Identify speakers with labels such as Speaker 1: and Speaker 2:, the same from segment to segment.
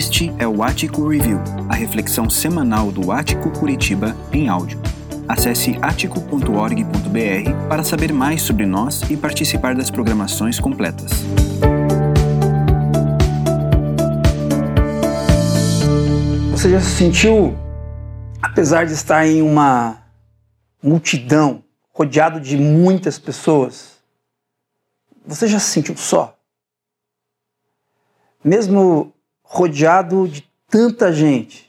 Speaker 1: Este é o Ático Review, a reflexão semanal do Ático Curitiba em áudio. Acesse atico.org.br para saber mais sobre nós e participar das programações completas.
Speaker 2: Você já se sentiu, apesar de estar em uma multidão, rodeado de muitas pessoas, você já se sentiu só? Mesmo rodeado de tanta gente,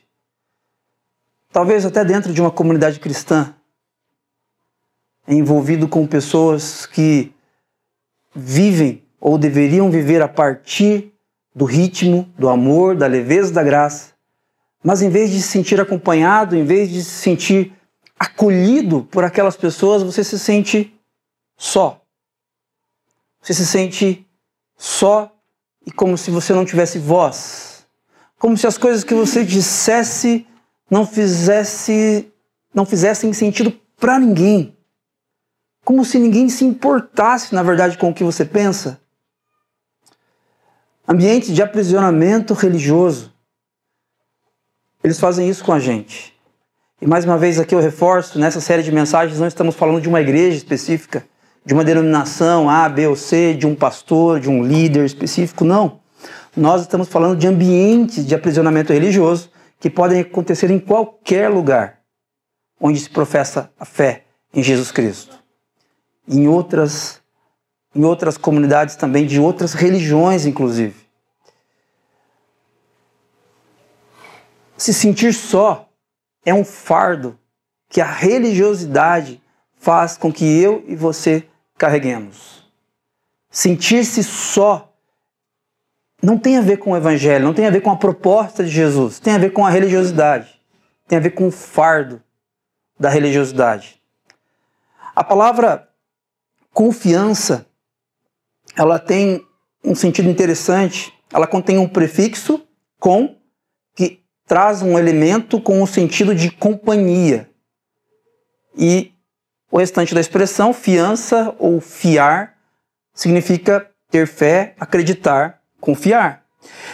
Speaker 2: talvez até dentro de uma comunidade cristã, envolvido com pessoas que vivem ou deveriam viver a partir do ritmo, do amor, da leveza, da graça, mas em vez de se sentir acompanhado, em vez de se sentir acolhido por aquelas pessoas, você se sente só. Você se sente só e como se você não tivesse voz como se as coisas que você dissesse não fizesse não fizessem sentido para ninguém. Como se ninguém se importasse, na verdade, com o que você pensa. Ambiente de aprisionamento religioso. Eles fazem isso com a gente. E mais uma vez aqui eu reforço, nessa série de mensagens não estamos falando de uma igreja específica, de uma denominação A, B ou C, de um pastor, de um líder específico, não. Nós estamos falando de ambientes de aprisionamento religioso que podem acontecer em qualquer lugar onde se professa a fé em Jesus Cristo. Em outras, em outras comunidades também, de outras religiões, inclusive. Se sentir só é um fardo que a religiosidade faz com que eu e você carreguemos. Sentir-se só não tem a ver com o evangelho, não tem a ver com a proposta de Jesus, tem a ver com a religiosidade, tem a ver com o fardo da religiosidade. A palavra confiança, ela tem um sentido interessante, ela contém um prefixo com que traz um elemento com o sentido de companhia. E o restante da expressão, fiança ou fiar, significa ter fé, acreditar confiar.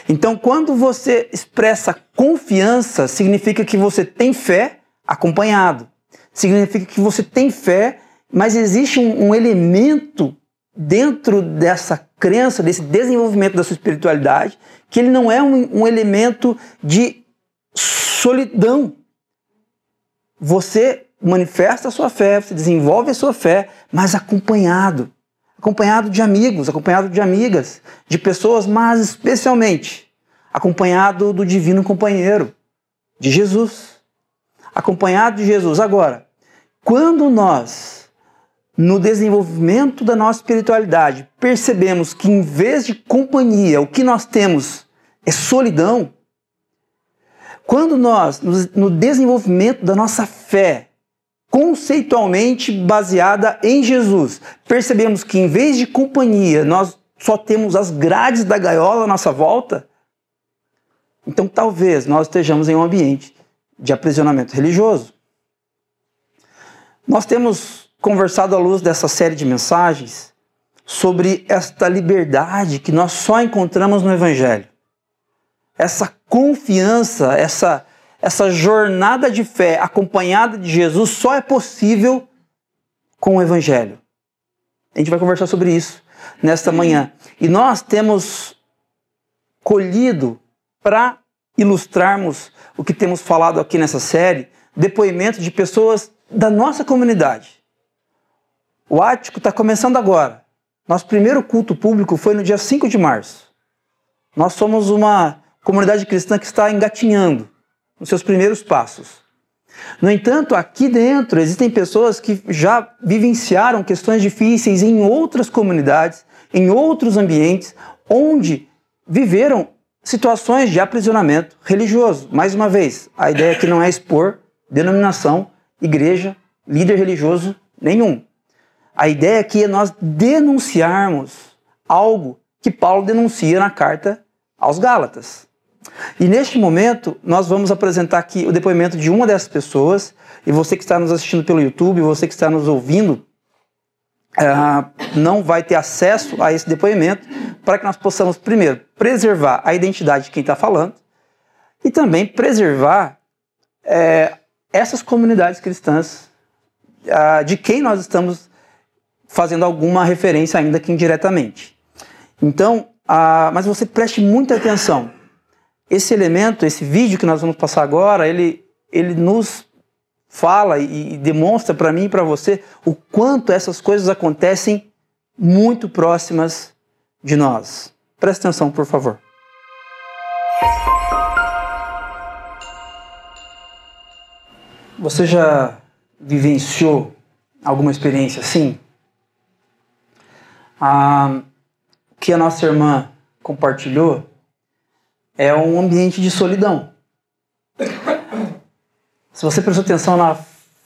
Speaker 2: Então, quando você expressa confiança, significa que você tem fé acompanhado. Significa que você tem fé, mas existe um, um elemento dentro dessa crença, desse desenvolvimento da sua espiritualidade, que ele não é um, um elemento de solidão. Você manifesta a sua fé, você desenvolve a sua fé, mas acompanhado acompanhado de amigos, acompanhado de amigas, de pessoas, mas especialmente acompanhado do divino companheiro, de Jesus. Acompanhado de Jesus. Agora, quando nós, no desenvolvimento da nossa espiritualidade, percebemos que em vez de companhia, o que nós temos é solidão, quando nós, no desenvolvimento da nossa fé, conceitualmente baseada em Jesus. Percebemos que em vez de companhia, nós só temos as grades da gaiola à nossa volta. Então talvez nós estejamos em um ambiente de aprisionamento religioso. Nós temos conversado à luz dessa série de mensagens sobre esta liberdade que nós só encontramos no Evangelho. Essa confiança, essa essa jornada de fé acompanhada de Jesus só é possível com o Evangelho. A gente vai conversar sobre isso nesta manhã. E nós temos colhido para ilustrarmos o que temos falado aqui nessa série, depoimentos de pessoas da nossa comunidade. O Ático está começando agora. Nosso primeiro culto público foi no dia 5 de março. Nós somos uma comunidade cristã que está engatinhando nos seus primeiros passos. No entanto, aqui dentro existem pessoas que já vivenciaram questões difíceis em outras comunidades, em outros ambientes, onde viveram situações de aprisionamento religioso. Mais uma vez, a ideia aqui não é expor denominação, igreja, líder religioso nenhum. A ideia aqui é nós denunciarmos algo que Paulo denuncia na carta aos Gálatas. E neste momento, nós vamos apresentar aqui o depoimento de uma dessas pessoas. E você que está nos assistindo pelo YouTube, você que está nos ouvindo, uh, não vai ter acesso a esse depoimento para que nós possamos, primeiro, preservar a identidade de quem está falando e também preservar é, essas comunidades cristãs ah, de quem nós estamos fazendo alguma referência, ainda que indiretamente. Então, ah, mas você preste muita atenção. Esse elemento, esse vídeo que nós vamos passar agora, ele, ele nos fala e, e demonstra para mim e para você o quanto essas coisas acontecem muito próximas de nós. Preste atenção, por favor. Você já vivenciou alguma experiência assim? Ah, o que a nossa irmã compartilhou é um ambiente de solidão. Se você prestou atenção na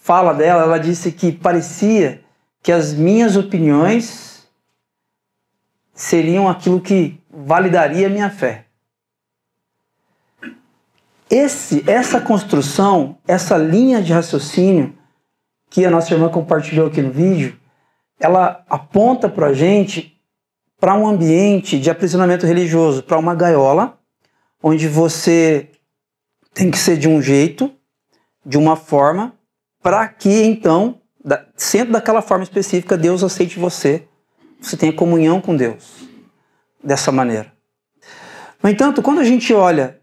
Speaker 2: fala dela, ela disse que parecia que as minhas opiniões seriam aquilo que validaria a minha fé. Esse, essa construção, essa linha de raciocínio que a nossa irmã compartilhou aqui no vídeo, ela aponta para a gente para um ambiente de aprisionamento religioso, para uma gaiola, onde você tem que ser de um jeito, de uma forma, para que então, sendo daquela forma específica, Deus aceite você, você tenha comunhão com Deus dessa maneira. No entanto, quando a gente olha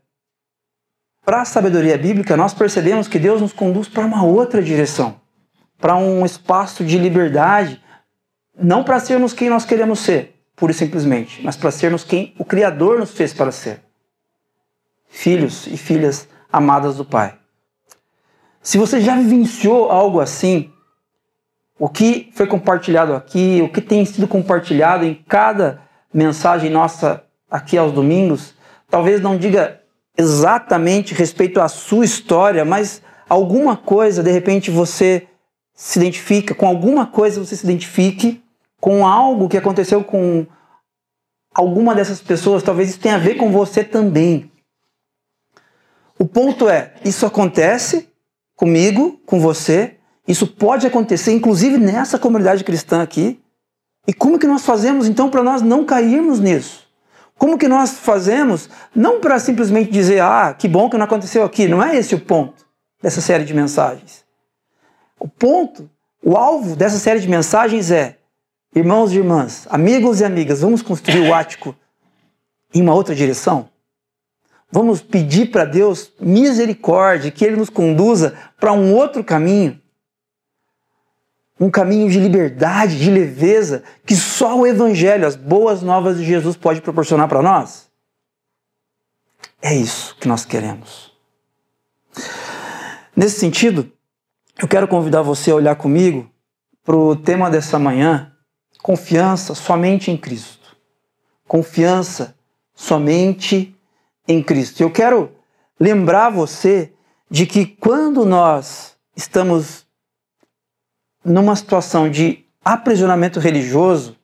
Speaker 2: para a sabedoria bíblica, nós percebemos que Deus nos conduz para uma outra direção, para um espaço de liberdade, não para sermos quem nós queremos ser, pura e simplesmente, mas para sermos quem o Criador nos fez para ser. Filhos e filhas amadas do Pai. Se você já vivenciou algo assim, o que foi compartilhado aqui, o que tem sido compartilhado em cada mensagem nossa aqui aos domingos, talvez não diga exatamente respeito à sua história, mas alguma coisa, de repente você se identifica, com alguma coisa você se identifique com algo que aconteceu com alguma dessas pessoas, talvez isso tenha a ver com você também. O ponto é, isso acontece comigo, com você, isso pode acontecer inclusive nessa comunidade cristã aqui. E como que nós fazemos então para nós não cairmos nisso? Como que nós fazemos não para simplesmente dizer, ah, que bom que não aconteceu aqui, não é esse o ponto dessa série de mensagens. O ponto, o alvo dessa série de mensagens é, irmãos e irmãs, amigos e amigas, vamos construir o ático em uma outra direção? Vamos pedir para Deus misericórdia, que Ele nos conduza para um outro caminho. Um caminho de liberdade, de leveza, que só o Evangelho, as boas novas de Jesus, pode proporcionar para nós. É isso que nós queremos. Nesse sentido, eu quero convidar você a olhar comigo para o tema dessa manhã: confiança somente em Cristo. Confiança somente em Cristo. Eu quero lembrar você de que quando nós estamos numa situação de aprisionamento religioso,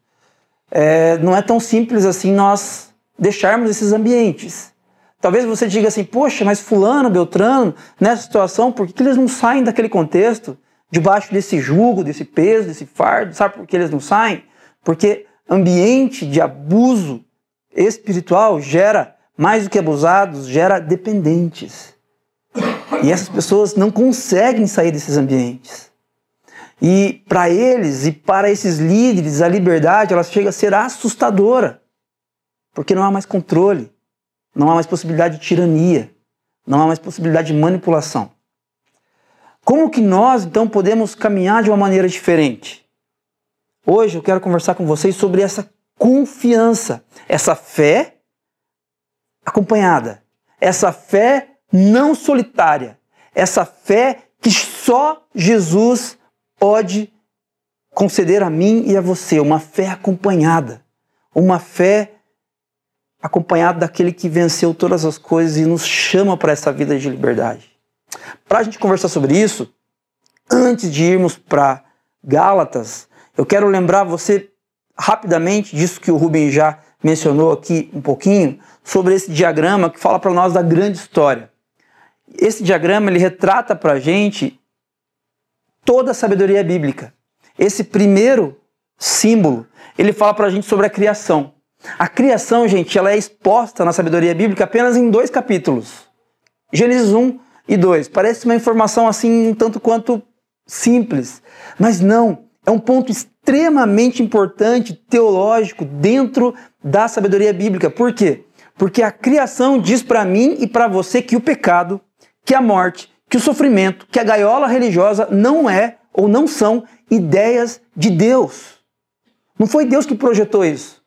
Speaker 2: é, não é tão simples assim nós deixarmos esses ambientes. Talvez você diga assim, poxa, mas fulano, Beltrano, nessa situação, por que eles não saem daquele contexto, debaixo desse jugo, desse peso, desse fardo? Sabe por que eles não saem? Porque ambiente de abuso espiritual gera mais do que abusados, gera dependentes. E essas pessoas não conseguem sair desses ambientes. E para eles e para esses líderes, a liberdade ela chega a ser assustadora. Porque não há mais controle, não há mais possibilidade de tirania, não há mais possibilidade de manipulação. Como que nós então podemos caminhar de uma maneira diferente? Hoje eu quero conversar com vocês sobre essa confiança, essa fé acompanhada. Essa fé não solitária. Essa fé que só Jesus pode conceder a mim e a você. Uma fé acompanhada. Uma fé acompanhada daquele que venceu todas as coisas e nos chama para essa vida de liberdade. Para a gente conversar sobre isso, antes de irmos para Gálatas, eu quero lembrar você rapidamente disso que o Rubem já mencionou aqui um pouquinho, sobre esse diagrama que fala para nós da grande história. Esse diagrama ele retrata para a gente toda a sabedoria bíblica. Esse primeiro símbolo ele fala para a gente sobre a criação. A criação, gente, ela é exposta na sabedoria bíblica apenas em dois capítulos. Gênesis 1 e 2. Parece uma informação assim, um tanto quanto simples, mas não. É um ponto extremamente importante teológico dentro da sabedoria bíblica. Por quê? Porque a criação diz para mim e para você que o pecado, que a morte, que o sofrimento, que a gaiola religiosa não é ou não são ideias de Deus. Não foi Deus que projetou isso.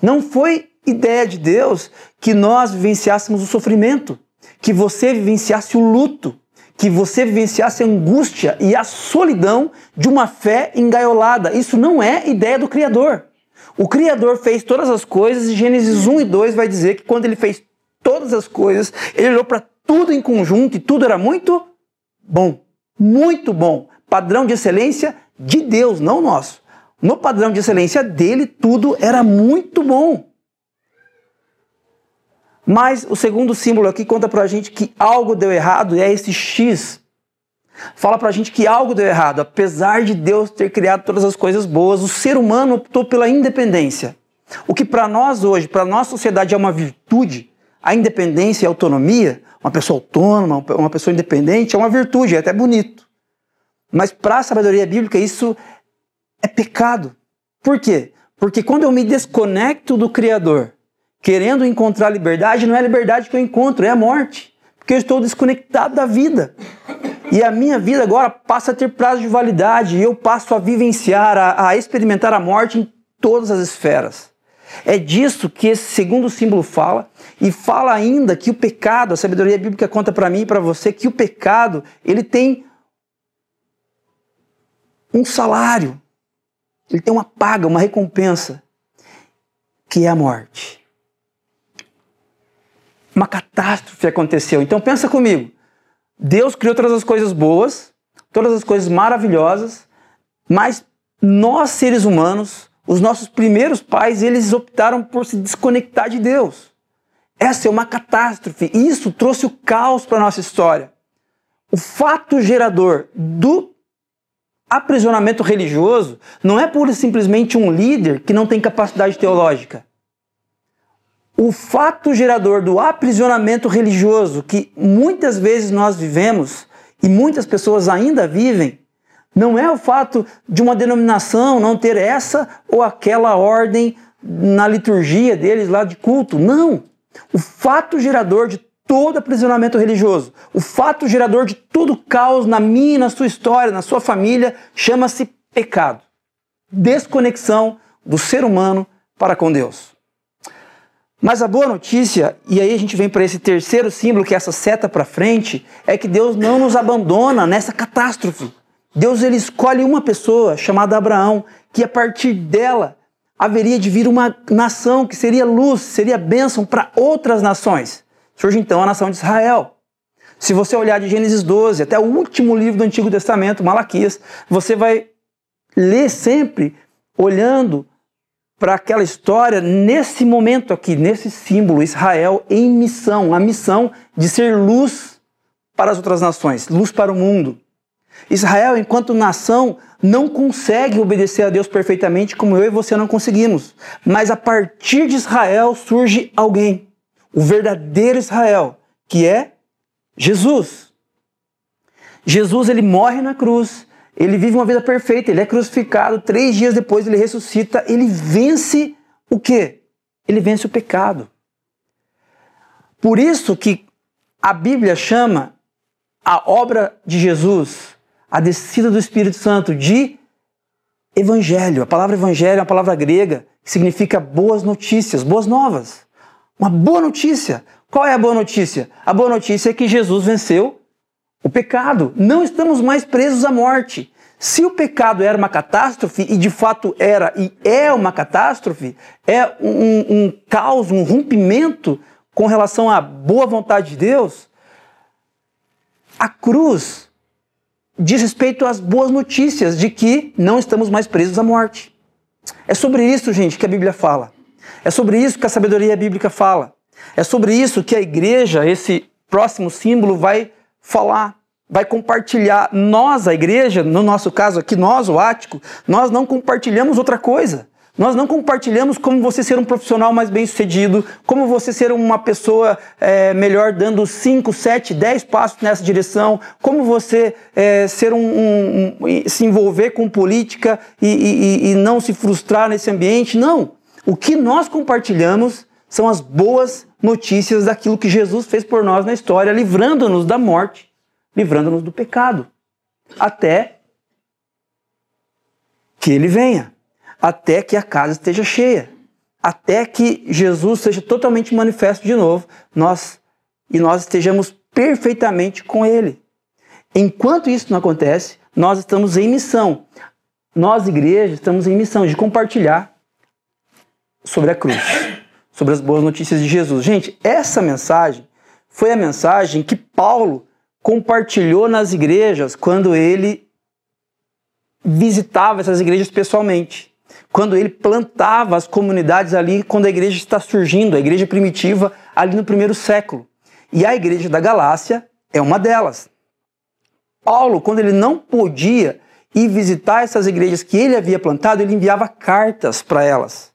Speaker 2: Não foi ideia de Deus que nós vivenciássemos o sofrimento, que você vivenciasse o luto, que você vivenciasse a angústia e a solidão de uma fé engaiolada. Isso não é ideia do Criador. O Criador fez todas as coisas e Gênesis 1 e 2 vai dizer que quando ele fez todas as coisas, ele olhou para tudo em conjunto e tudo era muito bom. Muito bom. Padrão de excelência de Deus, não nosso. No padrão de excelência dele, tudo era muito bom. Mas o segundo símbolo aqui conta pra gente que algo deu errado e é esse X. Fala pra gente que algo deu errado. Apesar de Deus ter criado todas as coisas boas, o ser humano optou pela independência. O que para nós hoje, para nossa sociedade é uma virtude, a independência e a autonomia, uma pessoa autônoma, uma pessoa independente, é uma virtude, é até bonito. Mas para a sabedoria bíblica isso é pecado. Por quê? Porque quando eu me desconecto do Criador, querendo encontrar liberdade, não é a liberdade que eu encontro, é a morte. Porque eu estou desconectado da vida. E a minha vida agora passa a ter prazo de validade e eu passo a vivenciar, a, a experimentar a morte em todas as esferas. É disso que esse segundo símbolo fala e fala ainda que o pecado, a sabedoria bíblica conta para mim e para você que o pecado, ele tem um salário. Ele tem uma paga, uma recompensa, que é a morte uma catástrofe aconteceu. Então pensa comigo. Deus criou todas as coisas boas, todas as coisas maravilhosas, mas nós seres humanos, os nossos primeiros pais, eles optaram por se desconectar de Deus. Essa é uma catástrofe. Isso trouxe o caos para a nossa história. O fato gerador do aprisionamento religioso não é pura e simplesmente um líder que não tem capacidade teológica o fato gerador do aprisionamento religioso que muitas vezes nós vivemos e muitas pessoas ainda vivem, não é o fato de uma denominação não ter essa ou aquela ordem na liturgia deles lá de culto. Não. O fato gerador de todo aprisionamento religioso, o fato gerador de todo caos na minha e na sua história, na sua família, chama-se pecado. Desconexão do ser humano para com Deus. Mas a boa notícia, e aí a gente vem para esse terceiro símbolo, que é essa seta para frente, é que Deus não nos abandona nessa catástrofe. Deus ele escolhe uma pessoa chamada Abraão, que a partir dela haveria de vir uma nação que seria luz, seria bênção para outras nações. Surge então a nação de Israel. Se você olhar de Gênesis 12 até o último livro do Antigo Testamento, Malaquias, você vai ler sempre olhando para aquela história nesse momento aqui, nesse símbolo, Israel em missão, a missão de ser luz para as outras nações, luz para o mundo. Israel, enquanto nação, não consegue obedecer a Deus perfeitamente como eu e você não conseguimos. Mas a partir de Israel surge alguém, o verdadeiro Israel, que é Jesus. Jesus ele morre na cruz, ele vive uma vida perfeita, ele é crucificado, três dias depois ele ressuscita, ele vence o quê? Ele vence o pecado. Por isso que a Bíblia chama a obra de Jesus, a descida do Espírito Santo, de evangelho. A palavra evangelho é uma palavra grega que significa boas notícias, boas novas. Uma boa notícia. Qual é a boa notícia? A boa notícia é que Jesus venceu o pecado. Não estamos mais presos à morte. Se o pecado era uma catástrofe, e de fato era e é uma catástrofe, é um, um caos, um rompimento com relação à boa vontade de Deus, a cruz diz respeito às boas notícias de que não estamos mais presos à morte. É sobre isso, gente, que a Bíblia fala. É sobre isso que a sabedoria bíblica fala. É sobre isso que a igreja, esse próximo símbolo, vai falar, vai compartilhar. Nós, a igreja, no nosso caso aqui, nós, o ático, nós não compartilhamos outra coisa. Nós não compartilhamos como você ser um profissional mais bem sucedido, como você ser uma pessoa é, melhor dando 5, 7, 10 passos nessa direção, como você é, ser um, um, um, se envolver com política e, e, e não se frustrar nesse ambiente. Não. O que nós compartilhamos são as boas notícias daquilo que Jesus fez por nós na história, livrando-nos da morte, livrando-nos do pecado, até que ele venha até que a casa esteja cheia, até que Jesus seja totalmente manifesto de novo, nós e nós estejamos perfeitamente com ele. Enquanto isso não acontece, nós estamos em missão. Nós, igreja, estamos em missão de compartilhar sobre a cruz, sobre as boas notícias de Jesus. Gente, essa mensagem foi a mensagem que Paulo compartilhou nas igrejas quando ele visitava essas igrejas pessoalmente quando ele plantava as comunidades ali, quando a igreja está surgindo, a igreja primitiva, ali no primeiro século. E a igreja da Galácia é uma delas. Paulo, quando ele não podia ir visitar essas igrejas que ele havia plantado, ele enviava cartas para elas,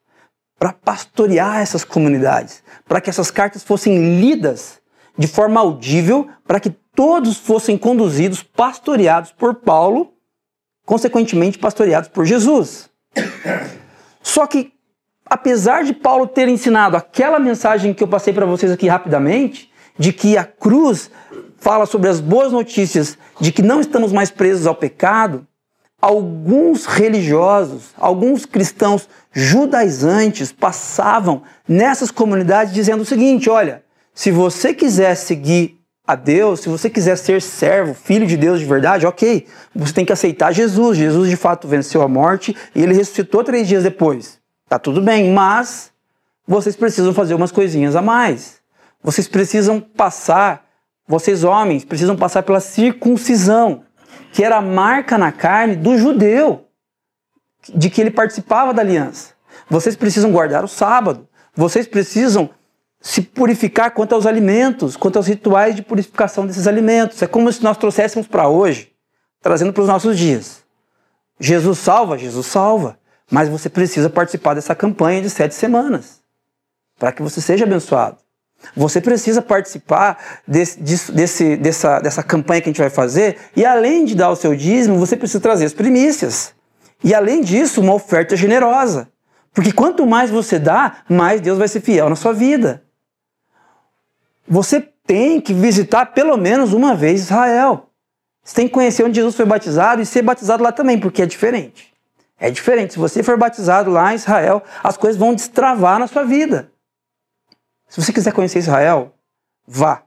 Speaker 2: para pastorear essas comunidades, para que essas cartas fossem lidas de forma audível, para que todos fossem conduzidos, pastoreados por Paulo, consequentemente pastoreados por Jesus. Só que, apesar de Paulo ter ensinado aquela mensagem que eu passei para vocês aqui rapidamente, de que a cruz fala sobre as boas notícias de que não estamos mais presos ao pecado, alguns religiosos, alguns cristãos judaizantes passavam nessas comunidades dizendo o seguinte: olha, se você quiser seguir a Deus, se você quiser ser servo, filho de Deus de verdade, ok, você tem que aceitar Jesus. Jesus de fato venceu a morte e ele ressuscitou três dias depois. Tá tudo bem, mas vocês precisam fazer umas coisinhas a mais. Vocês precisam passar, vocês homens, precisam passar pela circuncisão, que era a marca na carne do judeu, de que ele participava da aliança. Vocês precisam guardar o sábado. Vocês precisam se purificar quanto aos alimentos, quanto aos rituais de purificação desses alimentos. É como se nós trouxéssemos para hoje, trazendo para os nossos dias. Jesus salva, Jesus salva, mas você precisa participar dessa campanha de sete semanas para que você seja abençoado. Você precisa participar desse, desse, dessa, dessa campanha que a gente vai fazer e além de dar o seu dízimo, você precisa trazer as primícias. E além disso, uma oferta generosa. Porque quanto mais você dá, mais Deus vai ser fiel na sua vida você tem que visitar pelo menos uma vez Israel. Você tem que conhecer onde Jesus foi batizado e ser batizado lá também, porque é diferente. É diferente. Se você for batizado lá em Israel, as coisas vão destravar na sua vida. Se você quiser conhecer Israel, vá.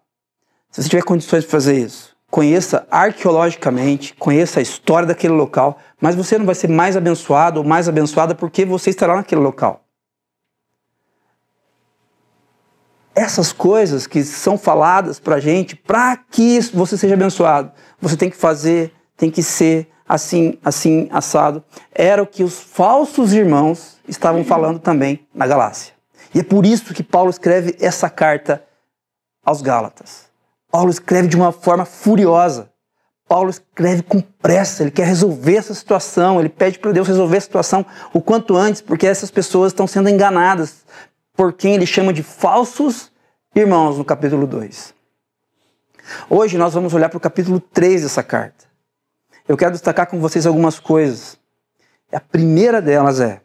Speaker 2: Se você tiver condições de fazer isso, conheça arqueologicamente, conheça a história daquele local, mas você não vai ser mais abençoado ou mais abençoada porque você estará naquele local. Essas coisas que são faladas para a gente, para que você seja abençoado, você tem que fazer, tem que ser assim, assim, assado. Era o que os falsos irmãos estavam falando também na Galácia. E é por isso que Paulo escreve essa carta aos Gálatas. Paulo escreve de uma forma furiosa. Paulo escreve com pressa, ele quer resolver essa situação, ele pede para Deus resolver a situação o quanto antes, porque essas pessoas estão sendo enganadas por quem ele chama de falsos irmãos no capítulo 2. Hoje nós vamos olhar para o capítulo 3 dessa carta. Eu quero destacar com vocês algumas coisas. A primeira delas é: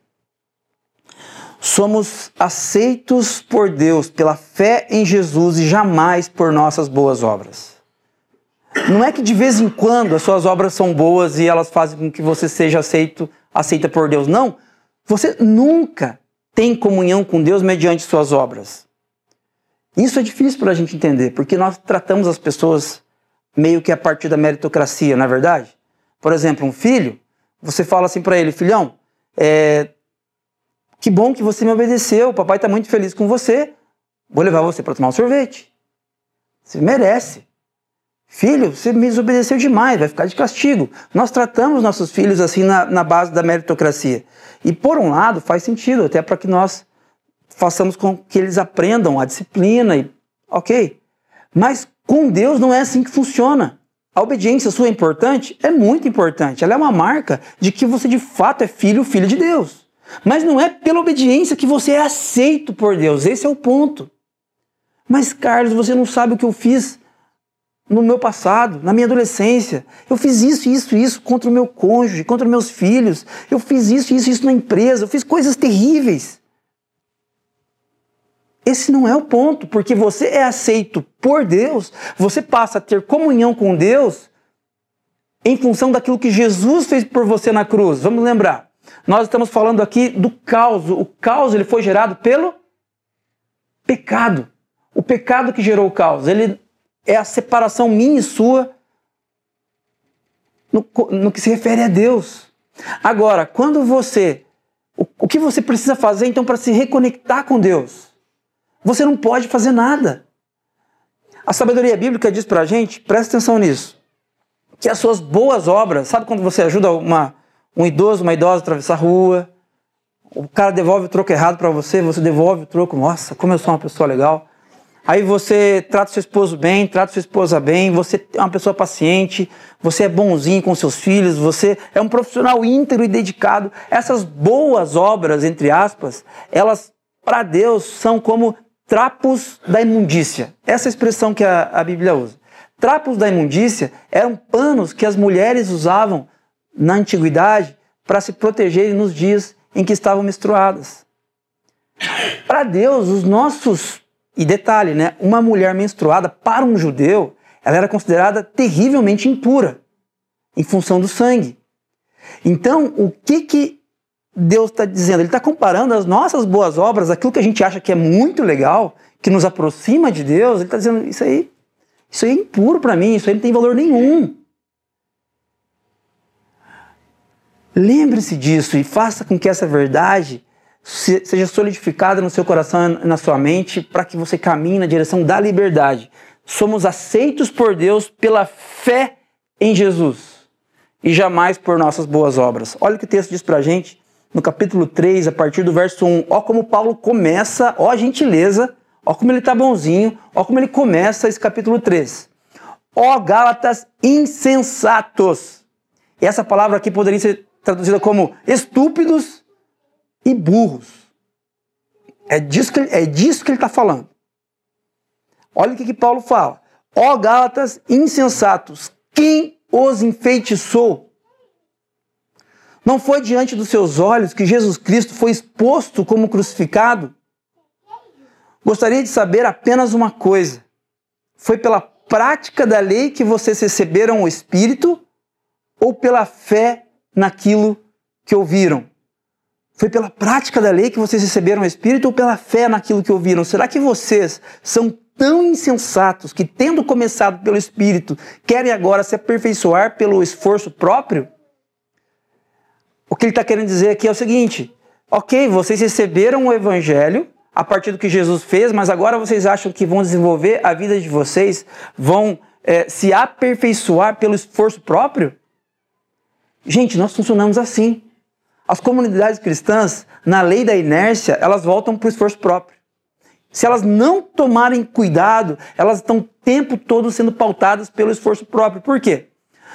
Speaker 2: somos aceitos por Deus pela fé em Jesus e jamais por nossas boas obras. Não é que de vez em quando as suas obras são boas e elas fazem com que você seja aceito, aceita por Deus. Não. Você nunca tem comunhão com Deus mediante suas obras. Isso é difícil para a gente entender, porque nós tratamos as pessoas meio que a partir da meritocracia, não é verdade? Por exemplo, um filho, você fala assim para ele, filhão, é, que bom que você me obedeceu, o papai está muito feliz com você, vou levar você para tomar um sorvete. Você merece. Filho, você me desobedeceu demais, vai ficar de castigo. Nós tratamos nossos filhos assim na, na base da meritocracia. E por um lado faz sentido, até para que nós façamos com que eles aprendam a disciplina e ok. Mas com Deus não é assim que funciona. A obediência sua é importante? É muito importante. Ela é uma marca de que você de fato é filho, filho de Deus. Mas não é pela obediência que você é aceito por Deus. Esse é o ponto. Mas, Carlos, você não sabe o que eu fiz no meu passado, na minha adolescência. Eu fiz isso, isso, isso contra o meu cônjuge, contra meus filhos. Eu fiz isso, isso, isso na empresa. Eu fiz coisas terríveis. Esse não é o ponto, porque você é aceito por Deus, você passa a ter comunhão com Deus em função daquilo que Jesus fez por você na cruz. Vamos lembrar. Nós estamos falando aqui do caos. O caos ele foi gerado pelo pecado. O pecado que gerou o caos. Ele é a separação minha e sua no, no que se refere a Deus. Agora, quando você. O, o que você precisa fazer então para se reconectar com Deus? Você não pode fazer nada. A sabedoria bíblica diz para a gente, presta atenção nisso, que as suas boas obras, sabe quando você ajuda uma, um idoso, uma idosa a atravessar a rua, o cara devolve o troco errado para você, você devolve o troco, nossa, como eu sou uma pessoa legal. Aí você trata seu esposo bem, trata sua esposa bem, você é uma pessoa paciente, você é bonzinho com seus filhos, você é um profissional íntegro e dedicado. Essas boas obras, entre aspas, elas para Deus são como trapos da imundícia. Essa é a expressão que a, a Bíblia usa. Trapos da imundícia eram panos que as mulheres usavam na antiguidade para se protegerem nos dias em que estavam menstruadas. Para Deus, os nossos e detalhe, né? Uma mulher menstruada para um judeu, ela era considerada terrivelmente impura em função do sangue. Então, o que que Deus está dizendo? Ele está comparando as nossas boas obras, aquilo que a gente acha que é muito legal, que nos aproxima de Deus. Ele está dizendo isso aí, isso aí é impuro para mim, isso aí não tem valor nenhum. Lembre-se disso e faça com que essa verdade seja solidificada no seu coração e na sua mente para que você caminhe na direção da liberdade. Somos aceitos por Deus pela fé em Jesus e jamais por nossas boas obras. Olha o que o texto diz para a gente no capítulo 3, a partir do verso 1. Ó como Paulo começa, ó a gentileza, ó como ele está bonzinho, ó como ele começa esse capítulo 3. Ó Gálatas insensatos. E essa palavra aqui poderia ser traduzida como estúpidos e burros. É disso que, é disso que ele está falando. Olha o que, que Paulo fala. Ó Gálatas insensatos, quem os enfeitiçou? Não foi diante dos seus olhos que Jesus Cristo foi exposto como crucificado? Gostaria de saber apenas uma coisa: foi pela prática da lei que vocês receberam o Espírito ou pela fé naquilo que ouviram? Foi pela prática da lei que vocês receberam o Espírito ou pela fé naquilo que ouviram? Será que vocês são tão insensatos que, tendo começado pelo Espírito, querem agora se aperfeiçoar pelo esforço próprio? O que ele está querendo dizer aqui é o seguinte: ok, vocês receberam o Evangelho a partir do que Jesus fez, mas agora vocês acham que vão desenvolver a vida de vocês, vão é, se aperfeiçoar pelo esforço próprio? Gente, nós funcionamos assim. As comunidades cristãs, na lei da inércia, elas voltam para o esforço próprio. Se elas não tomarem cuidado, elas estão o tempo todo sendo pautadas pelo esforço próprio. Por quê?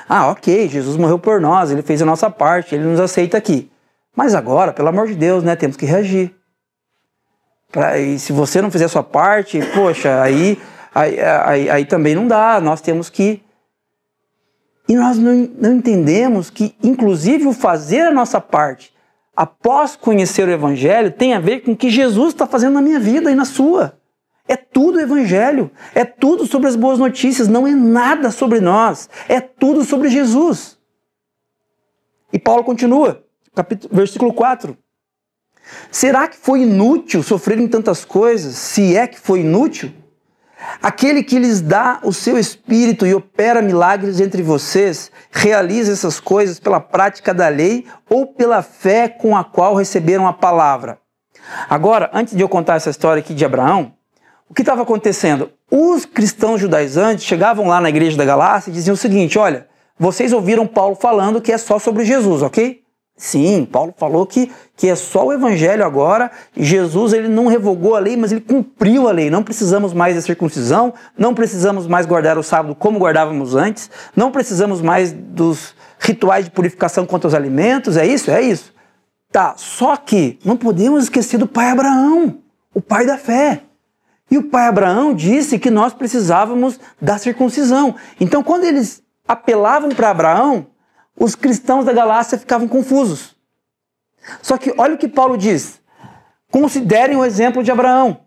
Speaker 2: Ah, ok, Jesus morreu por nós, ele fez a nossa parte, ele nos aceita aqui. Mas agora, pelo amor de Deus, né, temos que reagir. Pra, e se você não fizer a sua parte, poxa, aí, aí, aí, aí também não dá, nós temos que e nós não, não entendemos que, inclusive, o fazer a nossa parte após conhecer o Evangelho tem a ver com o que Jesus está fazendo na minha vida e na sua. É tudo Evangelho, é tudo sobre as boas notícias, não é nada sobre nós, é tudo sobre Jesus. E Paulo continua, capítulo, versículo 4. Será que foi inútil sofrer em tantas coisas, se é que foi inútil? Aquele que lhes dá o seu espírito e opera milagres entre vocês, realiza essas coisas pela prática da lei ou pela fé com a qual receberam a palavra. Agora, antes de eu contar essa história aqui de Abraão, o que estava acontecendo? Os cristãos judaizantes chegavam lá na igreja da Galácia e diziam o seguinte: olha, vocês ouviram Paulo falando que é só sobre Jesus, ok? Sim, Paulo falou que, que é só o evangelho agora. Jesus ele não revogou a lei, mas ele cumpriu a lei. Não precisamos mais da circuncisão, não precisamos mais guardar o sábado como guardávamos antes, não precisamos mais dos rituais de purificação contra os alimentos. É isso? É isso. Tá, só que não podemos esquecer do pai Abraão, o pai da fé. E o pai Abraão disse que nós precisávamos da circuncisão. Então, quando eles apelavam para Abraão, os cristãos da Galácia ficavam confusos. Só que olha o que Paulo diz: considerem o exemplo de Abraão.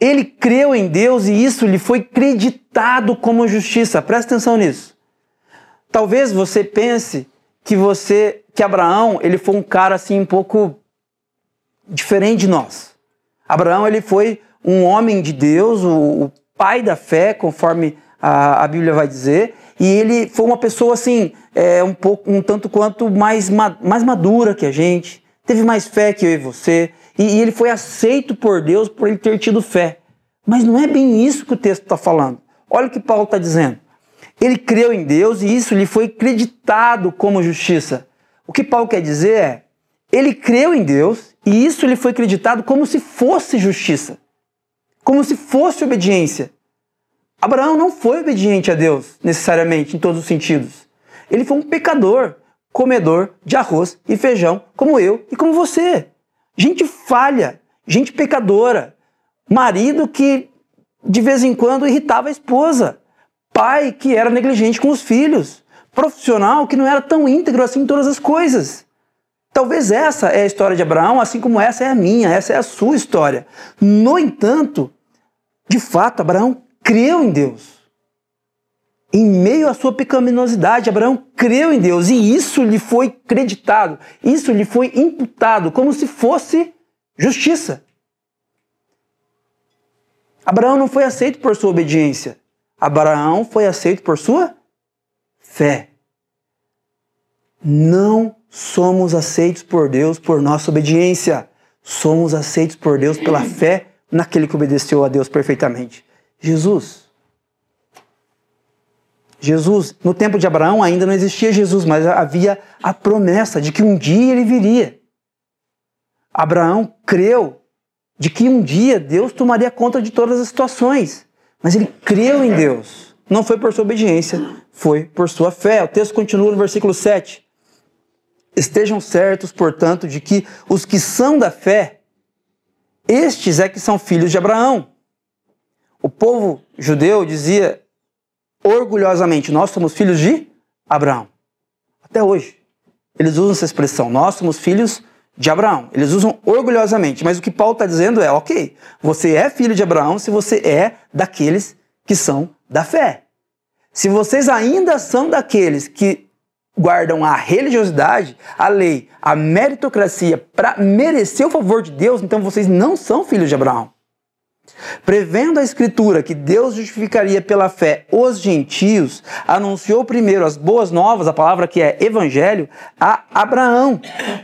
Speaker 2: Ele creu em Deus e isso lhe foi creditado como justiça. Presta atenção nisso. Talvez você pense que você, que Abraão, ele foi um cara assim um pouco diferente de nós. Abraão, ele foi um homem de Deus, o, o pai da fé, conforme a, a, Bíblia vai dizer, e ele foi uma pessoa assim, é, um pouco, um tanto quanto mais, mais madura que a gente, teve mais fé que eu e você, e, e ele foi aceito por Deus por ele ter tido fé. Mas não é bem isso que o texto está falando. Olha o que Paulo está dizendo. Ele creu em Deus e isso lhe foi creditado como justiça. O que Paulo quer dizer é, ele creu em Deus e isso lhe foi creditado como se fosse justiça, como se fosse obediência. Abraão não foi obediente a Deus, necessariamente, em todos os sentidos. Ele foi um pecador, comedor de arroz e feijão, como eu e como você. Gente falha, gente pecadora, marido que de vez em quando irritava a esposa, pai que era negligente com os filhos, profissional que não era tão íntegro assim em todas as coisas. Talvez essa é a história de Abraão, assim como essa é a minha, essa é a sua história. No entanto, de fato, Abraão creu em Deus. Em meio à sua pecaminosidade, Abraão creu em Deus e isso lhe foi creditado, isso lhe foi imputado como se fosse justiça. Abraão não foi aceito por sua obediência. Abraão foi aceito por sua fé. Não somos aceitos por Deus por nossa obediência. Somos aceitos por Deus pela fé naquele que obedeceu a Deus perfeitamente. Jesus. Jesus, no tempo de Abraão ainda não existia Jesus, mas havia a promessa de que um dia ele viria. Abraão creu de que um dia Deus tomaria conta de todas as situações. Mas ele creu em Deus. Não foi por sua obediência, foi por sua fé. O texto continua no versículo 7. Estejam certos, portanto, de que os que são da fé, estes é que são filhos de Abraão. O povo judeu dizia orgulhosamente: Nós somos filhos de Abraão. Até hoje. Eles usam essa expressão: Nós somos filhos de Abraão. Eles usam orgulhosamente, mas o que Paulo está dizendo é: ok, você é filho de Abraão se você é daqueles que são da fé. Se vocês ainda são daqueles que guardam a religiosidade, a lei, a meritocracia para merecer o favor de Deus, então vocês não são filhos de Abraão. Prevendo a Escritura que Deus justificaria pela fé os gentios, anunciou primeiro as boas novas, a palavra que é evangelho, a Abraão.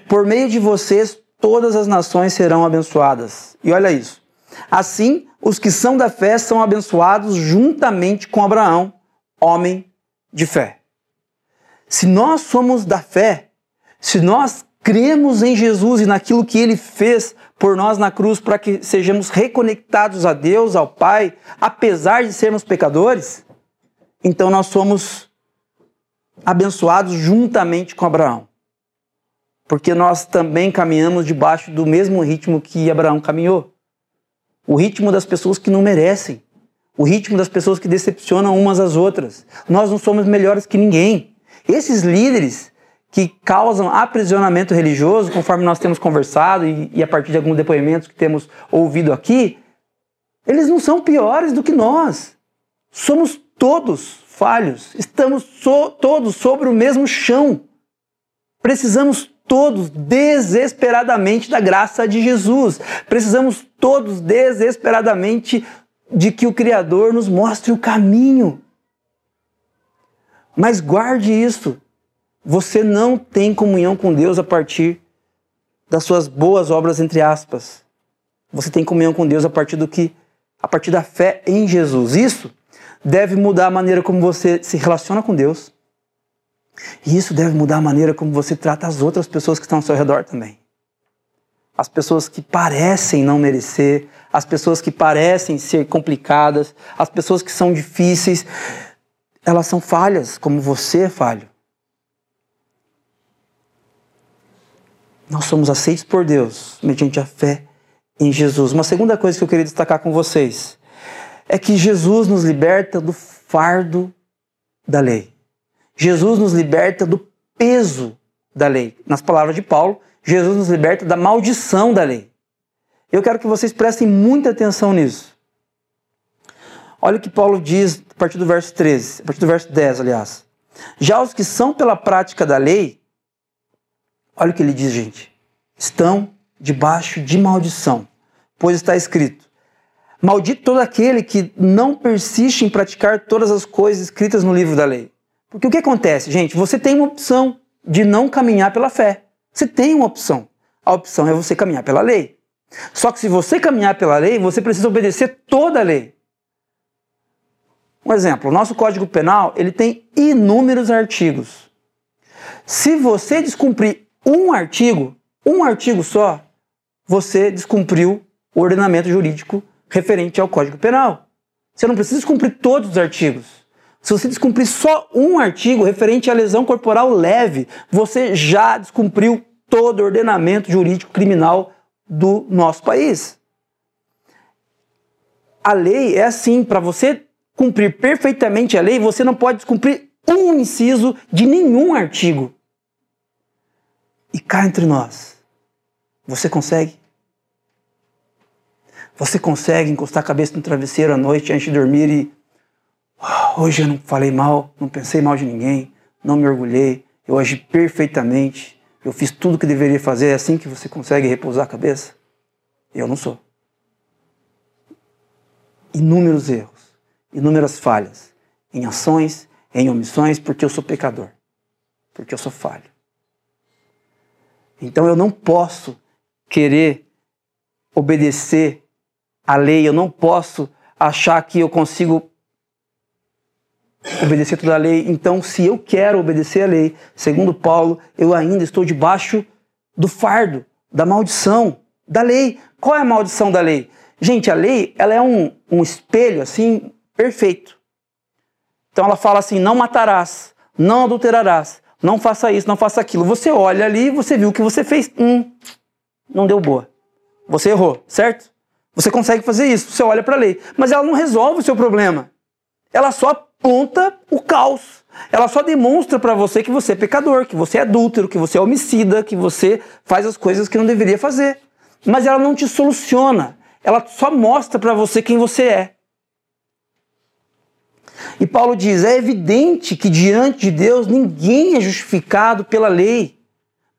Speaker 2: Por meio de vocês, todas as nações serão abençoadas. E olha isso. Assim, os que são da fé são abençoados juntamente com Abraão, homem de fé. Se nós somos da fé, se nós cremos em Jesus e naquilo que ele fez por nós na cruz para que sejamos reconectados a Deus, ao Pai, apesar de sermos pecadores, então nós somos abençoados juntamente com Abraão. Porque nós também caminhamos debaixo do mesmo ritmo que Abraão caminhou. O ritmo das pessoas que não merecem. O ritmo das pessoas que decepcionam umas às outras. Nós não somos melhores que ninguém. Esses líderes que causam aprisionamento religioso, conforme nós temos conversado e, e, a partir de alguns depoimentos que temos ouvido aqui, eles não são piores do que nós. Somos todos falhos, estamos so, todos sobre o mesmo chão. Precisamos todos desesperadamente da graça de Jesus. Precisamos todos desesperadamente de que o Criador nos mostre o caminho. Mas guarde isso. Você não tem comunhão com Deus a partir das suas boas obras entre aspas. Você tem comunhão com Deus a partir do que a partir da fé em Jesus. Isso deve mudar a maneira como você se relaciona com Deus. E isso deve mudar a maneira como você trata as outras pessoas que estão ao seu redor também. As pessoas que parecem não merecer, as pessoas que parecem ser complicadas, as pessoas que são difíceis, elas são falhas, como você é falho. Nós somos aceitos por Deus mediante a fé em Jesus. Uma segunda coisa que eu queria destacar com vocês é que Jesus nos liberta do fardo da lei. Jesus nos liberta do peso da lei. Nas palavras de Paulo, Jesus nos liberta da maldição da lei. Eu quero que vocês prestem muita atenção nisso. Olha o que Paulo diz a partir do verso 13, a partir do verso 10, aliás. Já os que são pela prática da lei, olha o que ele diz, gente, estão debaixo de maldição, pois está escrito: Maldito todo aquele que não persiste em praticar todas as coisas escritas no livro da lei. Porque o que acontece, gente? Você tem uma opção de não caminhar pela fé. Você tem uma opção. A opção é você caminhar pela lei. Só que se você caminhar pela lei, você precisa obedecer toda a lei. Um exemplo, o nosso Código Penal, ele tem inúmeros artigos. Se você descumprir um artigo, um artigo só, você descumpriu o ordenamento jurídico referente ao Código Penal. Você não precisa descumprir todos os artigos. Se você descumprir só um artigo referente à lesão corporal leve, você já descumpriu todo o ordenamento jurídico criminal do nosso país. A lei é assim, para você cumprir perfeitamente a lei, você não pode descumprir um inciso de nenhum artigo. E cá entre nós, você consegue? Você consegue encostar a cabeça no travesseiro à noite antes de dormir e oh, hoje eu não falei mal, não pensei mal de ninguém, não me orgulhei, eu agi perfeitamente, eu fiz tudo o que deveria fazer, é assim que você consegue repousar a cabeça? Eu não sou. Inúmeros erros inúmeras falhas em ações, em omissões, porque eu sou pecador, porque eu sou falho. Então eu não posso querer obedecer à lei, eu não posso achar que eu consigo obedecer toda a lei. Então, se eu quero obedecer à lei, segundo Paulo, eu ainda estou debaixo do fardo, da maldição da lei. Qual é a maldição da lei? Gente, a lei ela é um, um espelho assim perfeito. Então ela fala assim: não matarás, não adulterarás, não faça isso, não faça aquilo. Você olha ali, você viu o que você fez, hum, não deu boa. Você errou, certo? Você consegue fazer isso, você olha para a lei. Mas ela não resolve o seu problema. Ela só aponta o caos. Ela só demonstra para você que você é pecador, que você é adúltero, que você é homicida, que você faz as coisas que não deveria fazer. Mas ela não te soluciona. Ela só mostra para você quem você é. E Paulo diz: é evidente que diante de Deus ninguém é justificado pela lei,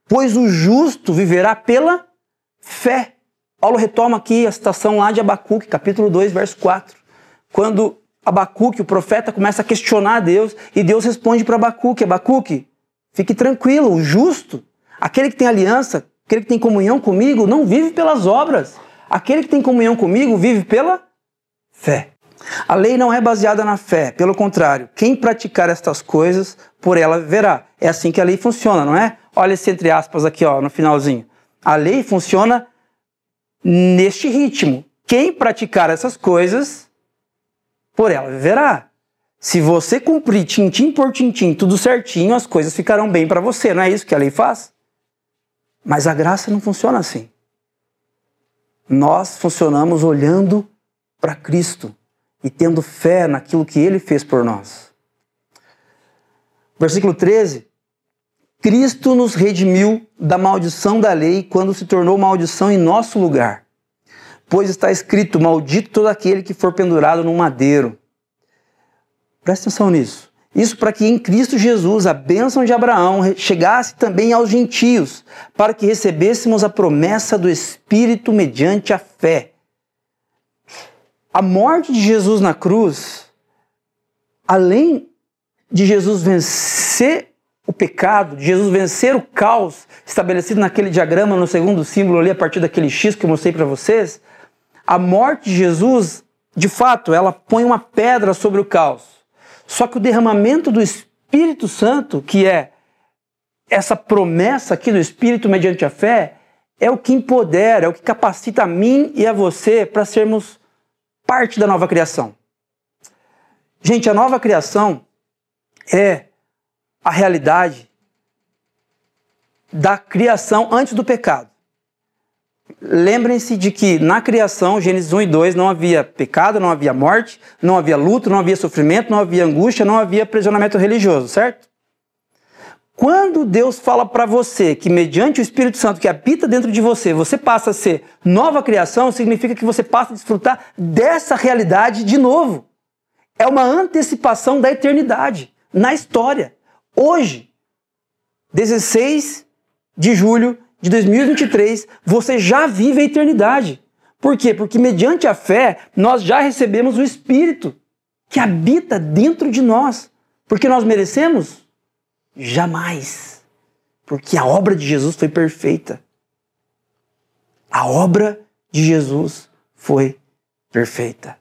Speaker 2: pois o justo viverá pela fé. Paulo retoma aqui a citação lá de Abacuque, capítulo 2, verso 4. Quando Abacuque, o profeta, começa a questionar Deus e Deus responde para Abacuque: Abacuque, fique tranquilo, o justo, aquele que tem aliança, aquele que tem comunhão comigo, não vive pelas obras. Aquele que tem comunhão comigo vive pela fé. A lei não é baseada na fé, pelo contrário, quem praticar estas coisas, por ela verá. É assim que a lei funciona, não é? Olha esse entre aspas aqui, ó, no finalzinho. A lei funciona neste ritmo. Quem praticar essas coisas, por ela verá. Se você cumprir tintim por tintim, tudo certinho, as coisas ficarão bem para você. Não é isso que a lei faz? Mas a graça não funciona assim. Nós funcionamos olhando para Cristo e tendo fé naquilo que ele fez por nós. Versículo 13. Cristo nos redimiu da maldição da lei quando se tornou maldição em nosso lugar. Pois está escrito: Maldito todo aquele que for pendurado num madeiro. Presta atenção nisso. Isso para que em Cristo Jesus a bênção de Abraão chegasse também aos gentios, para que recebêssemos a promessa do Espírito mediante a fé a morte de Jesus na cruz, além de Jesus vencer o pecado, de Jesus vencer o caos estabelecido naquele diagrama no segundo símbolo ali a partir daquele X que eu mostrei para vocês, a morte de Jesus, de fato, ela põe uma pedra sobre o caos. Só que o derramamento do Espírito Santo, que é essa promessa aqui do Espírito mediante a fé, é o que empodera, é o que capacita a mim e a você para sermos parte da nova criação. Gente, a nova criação é a realidade da criação antes do pecado. Lembrem-se de que na criação, Gênesis 1 e 2, não havia pecado, não havia morte, não havia luto, não havia sofrimento, não havia angústia, não havia aprisionamento religioso, certo? Quando Deus fala para você que, mediante o Espírito Santo que habita dentro de você, você passa a ser nova criação, significa que você passa a desfrutar dessa realidade de novo. É uma antecipação da eternidade na história. Hoje, 16 de julho de 2023, você já vive a eternidade. Por quê? Porque mediante a fé, nós já recebemos o Espírito que habita dentro de nós. Porque nós merecemos? Jamais. Porque a obra de Jesus foi perfeita. A obra de Jesus foi perfeita.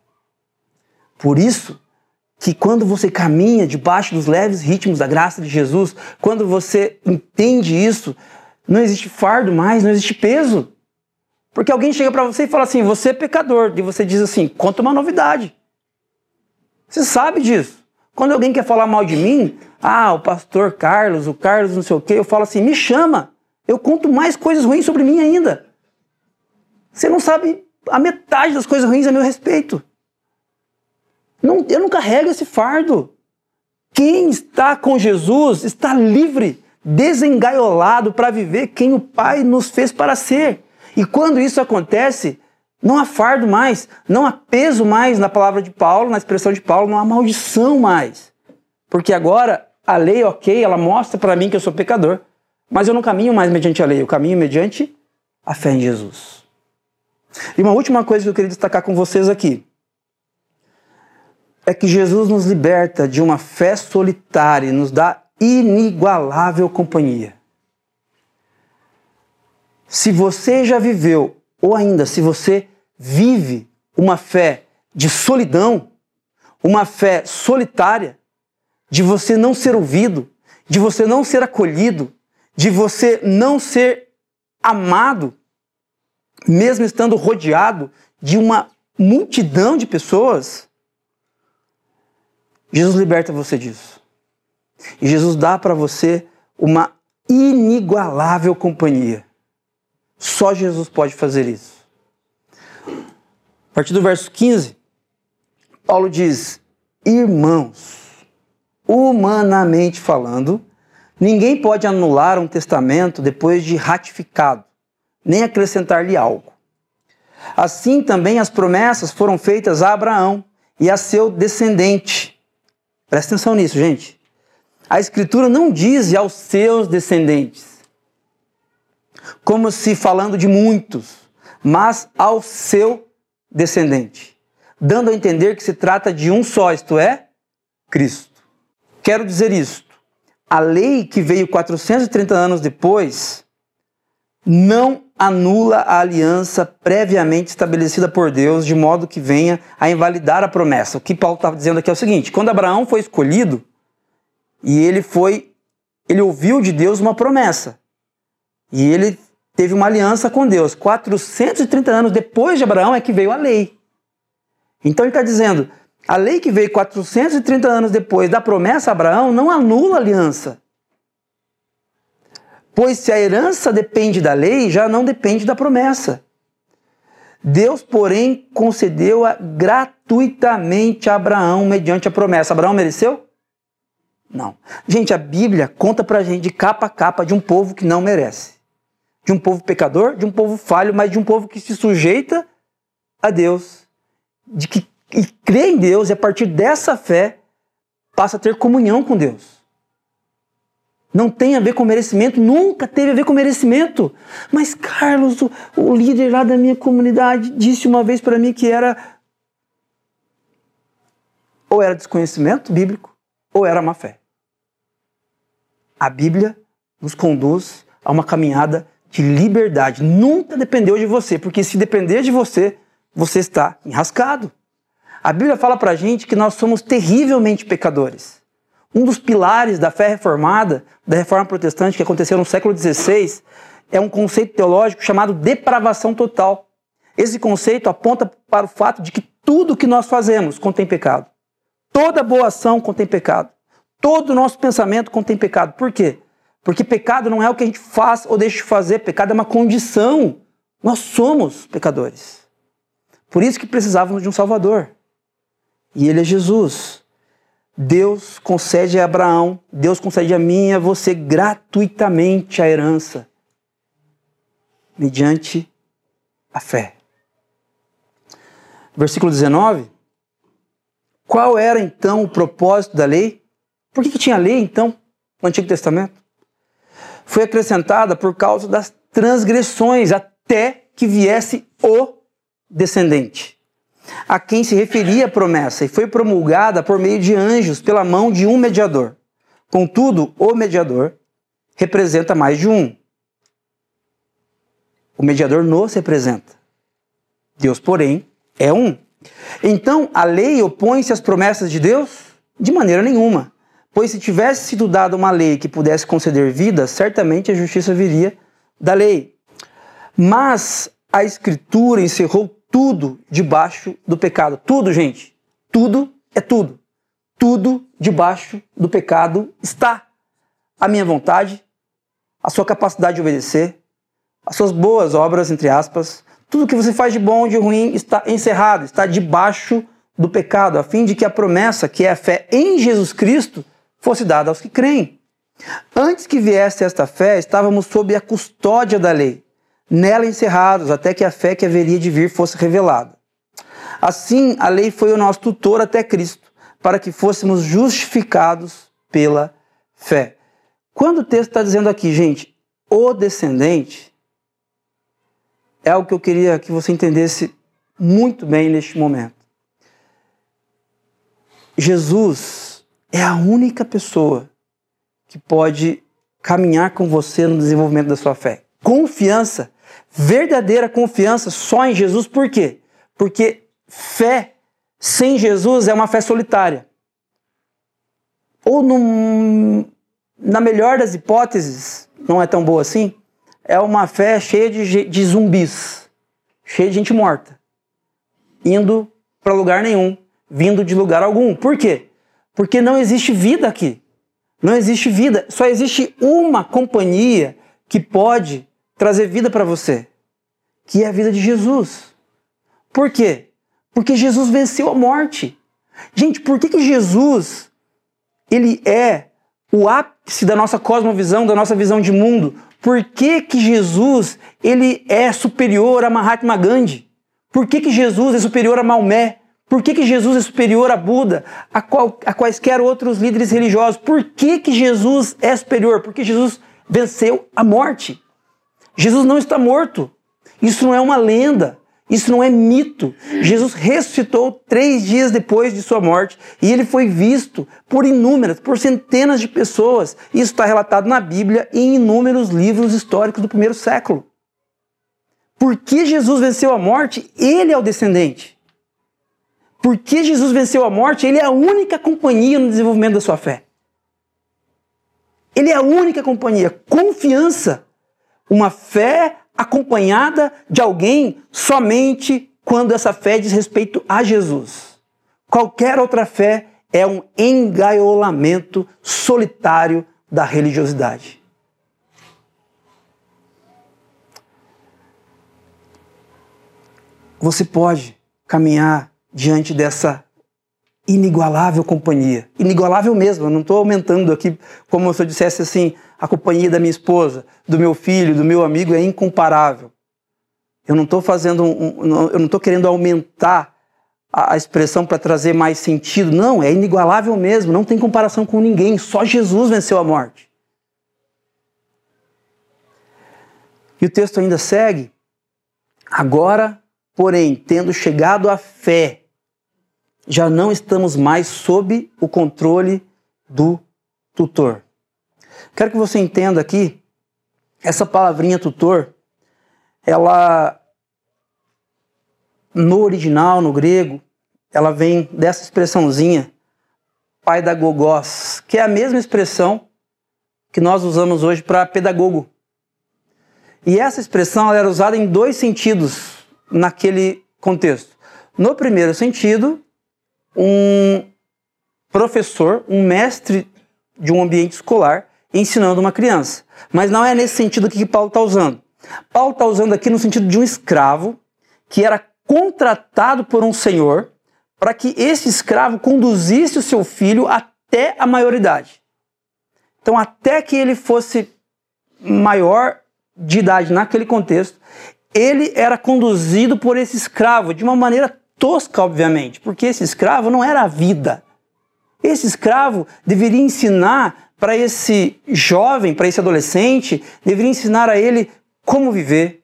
Speaker 2: Por isso que quando você caminha debaixo dos leves ritmos da graça de Jesus, quando você entende isso, não existe fardo mais, não existe peso. Porque alguém chega para você e fala assim: você é pecador. E você diz assim: conta uma novidade. Você sabe disso. Quando alguém quer falar mal de mim, ah, o pastor Carlos, o Carlos não sei o quê, eu falo assim: me chama. Eu conto mais coisas ruins sobre mim ainda. Você não sabe a metade das coisas ruins a meu respeito. Não, eu não carrego esse fardo. Quem está com Jesus está livre desengaiolado para viver quem o Pai nos fez para ser. E quando isso acontece, não há fardo mais, não há peso mais na palavra de Paulo, na expressão de Paulo, não há maldição mais. Porque agora a lei, ok, ela mostra para mim que eu sou pecador, mas eu não caminho mais mediante a lei, eu caminho mediante a fé em Jesus. E uma última coisa que eu queria destacar com vocês aqui é que Jesus nos liberta de uma fé solitária, nos dá inigualável companhia. Se você já viveu, ou ainda se você vive uma fé de solidão, uma fé solitária, de você não ser ouvido, de você não ser acolhido, de você não ser amado, mesmo estando rodeado de uma multidão de pessoas, Jesus liberta você disso. E Jesus dá para você uma inigualável companhia. Só Jesus pode fazer isso. A partir do verso 15, Paulo diz: Irmãos, humanamente falando, ninguém pode anular um testamento depois de ratificado, nem acrescentar-lhe algo. Assim também as promessas foram feitas a Abraão e a seu descendente. Presta atenção nisso, gente a Escritura não diz aos seus descendentes, como se falando de muitos, mas ao seu descendente, dando a entender que se trata de um só, isto é, Cristo. Quero dizer isto: a lei que veio 430 anos depois não anula a aliança previamente estabelecida por Deus, de modo que venha a invalidar a promessa. O que Paulo está dizendo aqui é o seguinte: quando Abraão foi escolhido, e ele foi, ele ouviu de Deus uma promessa. E ele teve uma aliança com Deus. 430 anos depois de Abraão é que veio a lei. Então ele está dizendo, a lei que veio 430 anos depois da promessa a Abraão não anula a aliança. Pois se a herança depende da lei, já não depende da promessa. Deus, porém, concedeu-a gratuitamente a Abraão mediante a promessa. Abraão mereceu? Não. Gente, a Bíblia conta pra gente de capa a capa de um povo que não merece. De um povo pecador, de um povo falho, mas de um povo que se sujeita a Deus, de que e crê em Deus e a partir dessa fé passa a ter comunhão com Deus. Não tem a ver com merecimento, nunca teve a ver com merecimento. Mas Carlos, o, o líder lá da minha comunidade, disse uma vez para mim que era ou era desconhecimento bíblico ou era má fé. A Bíblia nos conduz a uma caminhada de liberdade. Nunca dependeu de você, porque se depender de você, você está enrascado. A Bíblia fala para a gente que nós somos terrivelmente pecadores. Um dos pilares da fé reformada, da reforma protestante que aconteceu no século XVI, é um conceito teológico chamado depravação total. Esse conceito aponta para o fato de que tudo que nós fazemos contém pecado. Toda boa ação contém pecado. Todo o nosso pensamento contém pecado. Por quê? Porque pecado não é o que a gente faz ou deixa de fazer, pecado é uma condição. Nós somos pecadores. Por isso que precisávamos de um Salvador. E ele é Jesus. Deus concede a Abraão, Deus concede a mim e a você gratuitamente a herança, mediante a fé. Versículo 19. Qual era então o propósito da lei? Por que, que tinha lei então no Antigo Testamento? Foi acrescentada por causa das transgressões, até que viesse o descendente a quem se referia a promessa e foi promulgada por meio de anjos pela mão de um mediador. Contudo, o mediador representa mais de um. O mediador nos representa. Deus, porém, é um. Então, a lei opõe-se às promessas de Deus? De maneira nenhuma. Pois se tivesse sido dada uma lei que pudesse conceder vida, certamente a justiça viria da lei. Mas a Escritura encerrou tudo debaixo do pecado. Tudo, gente. Tudo é tudo. Tudo debaixo do pecado está. A minha vontade, a sua capacidade de obedecer, as suas boas obras, entre aspas, tudo que você faz de bom ou de ruim está encerrado, está debaixo do pecado, a fim de que a promessa, que é a fé em Jesus Cristo, fosse dada aos que creem. Antes que viesse esta fé, estávamos sob a custódia da lei nela encerrados, até que a fé que haveria de vir fosse revelada. Assim, a lei foi o nosso tutor até Cristo, para que fôssemos justificados pela fé. Quando o texto está dizendo aqui, gente, o descendente, é algo que eu queria que você entendesse muito bem neste momento. Jesus é a única pessoa que pode caminhar com você no desenvolvimento da sua fé. Confiança verdadeira confiança só em Jesus, por quê? Porque fé sem Jesus é uma fé solitária. Ou, num, na melhor das hipóteses, não é tão boa assim, é uma fé cheia de, de zumbis, cheia de gente morta, indo para lugar nenhum, vindo de lugar algum. Por quê? Porque não existe vida aqui. Não existe vida. Só existe uma companhia que pode trazer vida para você, que é a vida de Jesus. Por quê? Porque Jesus venceu a morte. Gente, por que, que Jesus ele é o ápice da nossa cosmovisão, da nossa visão de mundo? Por que, que Jesus ele é superior a Mahatma Gandhi? Por que, que Jesus é superior a Maomé? Por que, que Jesus é superior a Buda, a, qual, a quaisquer outros líderes religiosos? Por que, que Jesus é superior? Porque Jesus venceu a morte. Jesus não está morto. Isso não é uma lenda. Isso não é mito. Jesus ressuscitou três dias depois de sua morte e ele foi visto por inúmeras, por centenas de pessoas. Isso está relatado na Bíblia e em inúmeros livros históricos do primeiro século. Porque Jesus venceu a morte, ele é o descendente. Porque Jesus venceu a morte, ele é a única companhia no desenvolvimento da sua fé. Ele é a única companhia. Confiança uma fé acompanhada de alguém somente quando essa fé diz respeito a Jesus. Qualquer outra fé é um engaiolamento solitário da religiosidade. Você pode caminhar diante dessa inigualável companhia. Inigualável mesmo, eu não estou aumentando aqui como se eu dissesse assim, a companhia da minha esposa, do meu filho, do meu amigo é incomparável. Eu não estou fazendo, um, eu não estou querendo aumentar a, a expressão para trazer mais sentido. Não, é inigualável mesmo, não tem comparação com ninguém. Só Jesus venceu a morte. E o texto ainda segue. Agora, porém, tendo chegado à fé, já não estamos mais sob o controle do tutor. Quero que você entenda aqui, essa palavrinha tutor, ela no original, no grego, ela vem dessa expressãozinha, pai da gogós, que é a mesma expressão que nós usamos hoje para pedagogo. E essa expressão era usada em dois sentidos naquele contexto. No primeiro sentido, um professor, um mestre de um ambiente escolar, ensinando uma criança. Mas não é nesse sentido que Paulo está usando. Paulo está usando aqui no sentido de um escravo que era contratado por um senhor para que esse escravo conduzisse o seu filho até a maioridade. Então, até que ele fosse maior de idade naquele contexto, ele era conduzido por esse escravo de uma maneira tosca, obviamente, porque esse escravo não era a vida. Esse escravo deveria ensinar para esse jovem, para esse adolescente, deveria ensinar a ele como viver,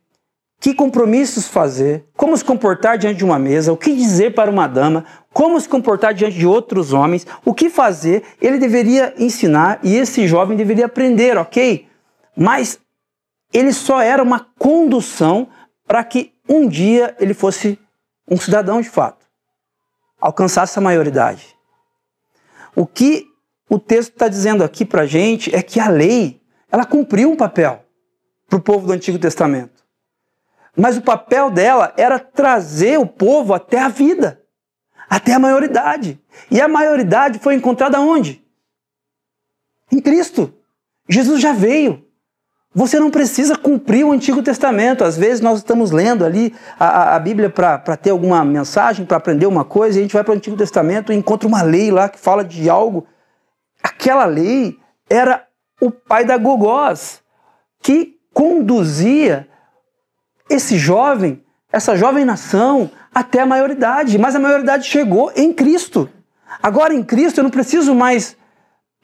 Speaker 2: que compromissos fazer, como se comportar diante de uma mesa, o que dizer para uma dama, como se comportar diante de outros homens, o que fazer, ele deveria ensinar e esse jovem deveria aprender, ok? Mas ele só era uma condução para que um dia ele fosse um cidadão de fato, alcançasse a maioridade. O que o texto está dizendo aqui para a gente é que a lei ela cumpriu um papel para o povo do Antigo Testamento. Mas o papel dela era trazer o povo até a vida até a maioridade. E a maioridade foi encontrada onde? Em Cristo. Jesus já veio. Você não precisa cumprir o Antigo Testamento. Às vezes nós estamos lendo ali a, a Bíblia para ter alguma mensagem, para aprender uma coisa, e a gente vai para o Antigo Testamento e encontra uma lei lá que fala de algo. Aquela lei era o pai da Gogós, que conduzia esse jovem, essa jovem nação, até a maioridade, mas a maioridade chegou em Cristo. Agora em Cristo eu não preciso mais,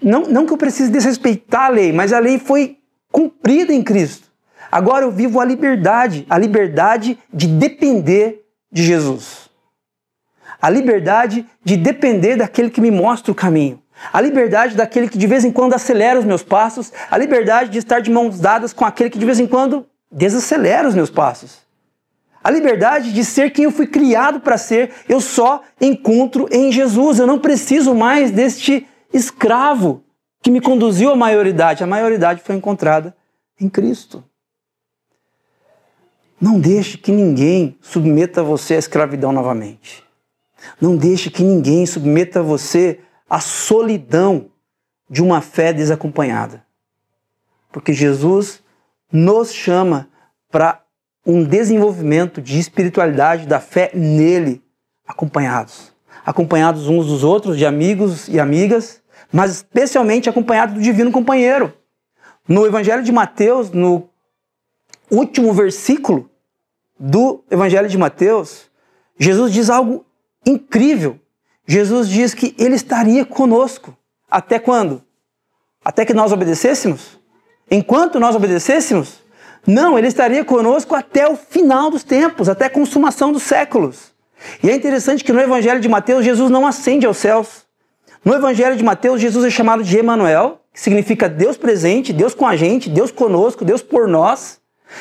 Speaker 2: não, não que eu precise desrespeitar a lei, mas a lei foi cumprida em Cristo. Agora eu vivo a liberdade, a liberdade de depender de Jesus. A liberdade de depender daquele que me mostra o caminho. A liberdade daquele que de vez em quando acelera os meus passos. A liberdade de estar de mãos dadas com aquele que de vez em quando desacelera os meus passos. A liberdade de ser quem eu fui criado para ser, eu só encontro em Jesus. Eu não preciso mais deste escravo que me conduziu à maioridade. A maioridade foi encontrada em Cristo. Não deixe que ninguém submeta você à escravidão novamente. Não deixe que ninguém submeta você à solidão de uma fé desacompanhada. Porque Jesus nos chama para um desenvolvimento de espiritualidade, da fé nele, acompanhados. Acompanhados uns dos outros, de amigos e amigas, mas especialmente acompanhados do divino companheiro. No Evangelho de Mateus, no último versículo do Evangelho de Mateus, Jesus diz algo incrível. Jesus diz que ele estaria conosco. Até quando? Até que nós obedecêssemos? Enquanto nós obedecêssemos? Não, ele estaria conosco até o final dos tempos, até a consumação dos séculos. E é interessante que no Evangelho de Mateus, Jesus não ascende aos céus. No Evangelho de Mateus, Jesus é chamado de Emanuel, que significa Deus presente, Deus com a gente, Deus conosco, Deus por nós.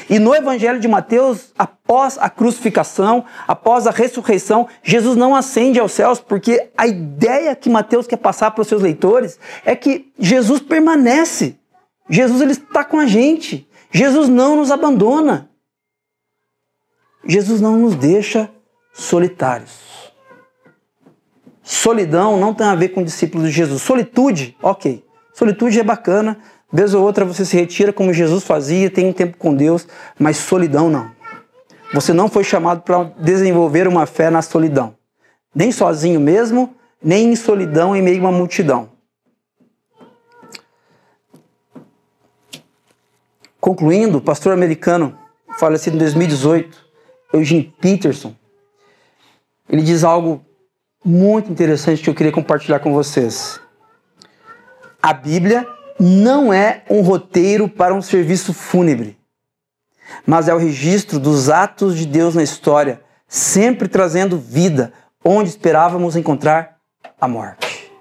Speaker 2: E no Evangelho de Mateus, após a crucificação, após a ressurreição, Jesus não ascende aos céus, porque a ideia que Mateus quer passar para os seus leitores é que Jesus permanece. Jesus ele está com a gente. Jesus não nos abandona. Jesus não nos deixa solitários. Solidão não tem a ver com discípulos de Jesus. Solitude, ok. Solitude é bacana. Vez ou outra você se retira como Jesus fazia, tem um tempo com Deus, mas solidão não. Você não foi chamado para desenvolver uma fé na solidão. Nem sozinho mesmo, nem em solidão em meio a uma multidão. Concluindo, o pastor americano falecido em 2018, Eugene Peterson, ele diz algo muito interessante que eu queria compartilhar com vocês. A Bíblia não é um roteiro para um serviço fúnebre, mas é o registro dos atos de Deus na história, sempre trazendo vida onde esperávamos encontrar a morte.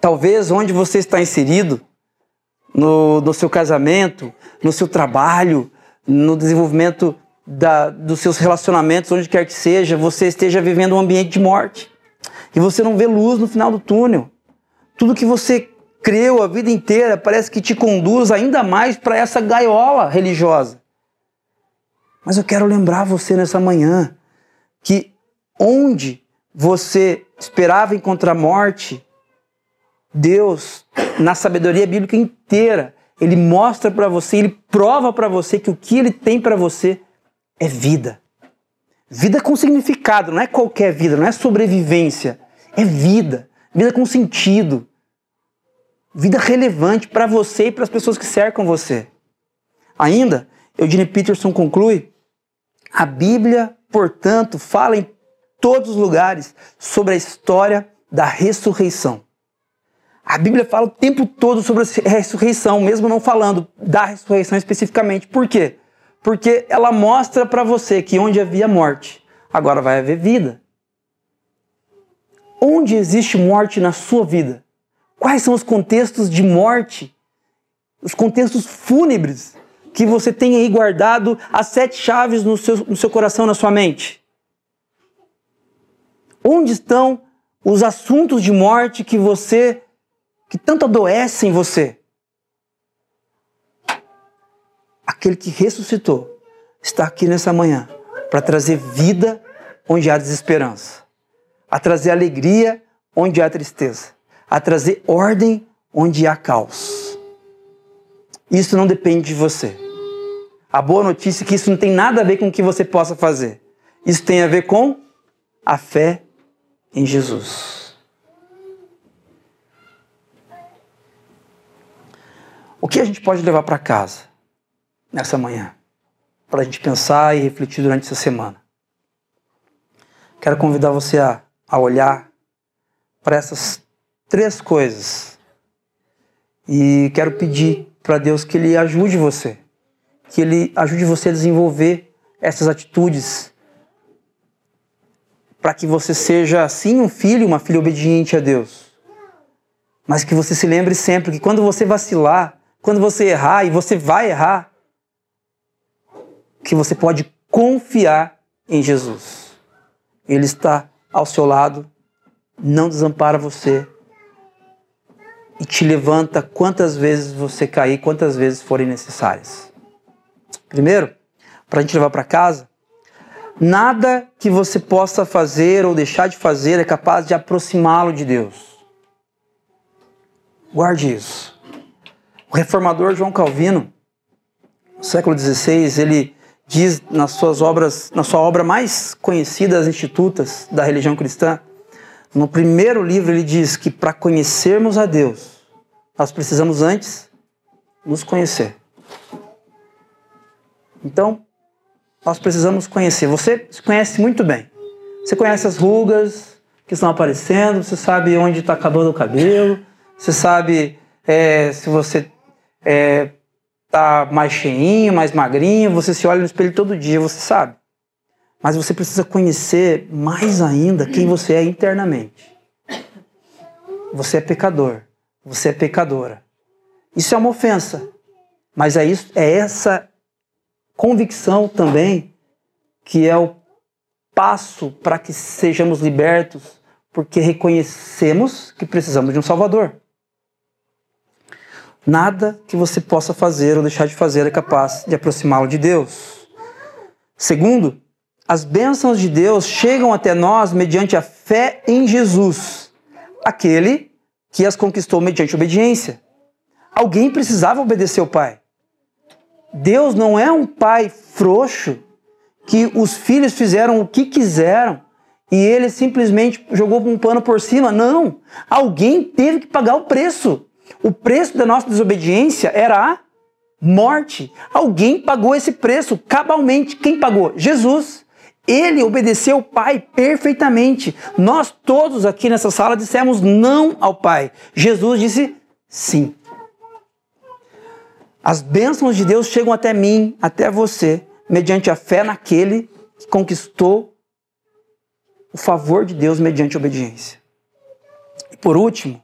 Speaker 2: Talvez onde você está inserido no, no seu casamento, no seu trabalho, no desenvolvimento da, dos seus relacionamentos, onde quer que seja, você esteja vivendo um ambiente de morte. E você não vê luz no final do túnel. Tudo que você creu a vida inteira parece que te conduz ainda mais para essa gaiola religiosa. Mas eu quero lembrar você nessa manhã que onde você esperava encontrar morte, Deus, na sabedoria bíblica inteira, ele mostra para você, ele prova para você que o que ele tem para você é vida. Vida com significado, não é qualquer vida, não é sobrevivência, é vida, vida com sentido. Vida relevante para você e para as pessoas que cercam você. Ainda, Eugene Peterson conclui: a Bíblia, portanto, fala em todos os lugares sobre a história da ressurreição. A Bíblia fala o tempo todo sobre a ressurreição, mesmo não falando da ressurreição especificamente. Por quê? Porque ela mostra para você que onde havia morte, agora vai haver vida. Onde existe morte na sua vida? Quais são os contextos de morte? Os contextos fúnebres que você tem aí guardado as sete chaves no seu, no seu coração, na sua mente? Onde estão os assuntos de morte que você que tanto adoece em você. Aquele que ressuscitou está aqui nessa manhã para trazer vida onde há desesperança, a trazer alegria onde há tristeza, a trazer ordem onde há caos. Isso não depende de você. A boa notícia é que isso não tem nada a ver com o que você possa fazer. Isso tem a ver com a fé em Jesus. O que a gente pode levar para casa nessa manhã? Para a gente pensar e refletir durante essa semana. Quero convidar você a, a olhar para essas três coisas. E quero pedir para Deus que Ele ajude você. Que Ele ajude você a desenvolver essas atitudes. Para que você seja, sim, um filho, uma filha obediente a Deus. Mas que você se lembre sempre que quando você vacilar, quando você errar, e você vai errar, que você pode confiar em Jesus. Ele está ao seu lado, não desampara você e te levanta quantas vezes você cair, quantas vezes forem necessárias. Primeiro, para a gente levar para casa, nada que você possa fazer ou deixar de fazer é capaz de aproximá-lo de Deus. Guarde isso. O reformador João Calvino, no século XVI, ele diz nas suas obras, na sua obra mais conhecida, As Institutas da Religião Cristã, no primeiro livro ele diz que para conhecermos a Deus, nós precisamos antes nos conhecer. Então, nós precisamos conhecer. Você se conhece muito bem. Você conhece as rugas que estão aparecendo, você sabe onde está acabando o cabelo, você sabe é, se você é, tá mais cheinho, mais magrinho, você se olha no espelho todo dia, você sabe. Mas você precisa conhecer mais ainda quem você é internamente. Você é pecador, você é pecadora. Isso é uma ofensa, mas é, isso, é essa convicção também que é o passo para que sejamos libertos, porque reconhecemos que precisamos de um Salvador. Nada que você possa fazer ou deixar de fazer é capaz de aproximá-lo de Deus. Segundo, as bênçãos de Deus chegam até nós mediante a fé em Jesus, aquele que as conquistou mediante obediência. Alguém precisava obedecer ao Pai. Deus não é um pai frouxo que os filhos fizeram o que quiseram e ele simplesmente jogou um pano por cima. Não! Alguém teve que pagar o preço. O preço da nossa desobediência era a morte. Alguém pagou esse preço cabalmente. Quem pagou? Jesus. Ele obedeceu ao Pai perfeitamente. Nós todos aqui nessa sala dissemos não ao Pai. Jesus disse sim. As bênçãos de Deus chegam até mim, até você, mediante a fé naquele que conquistou o favor de Deus mediante a obediência. E por último,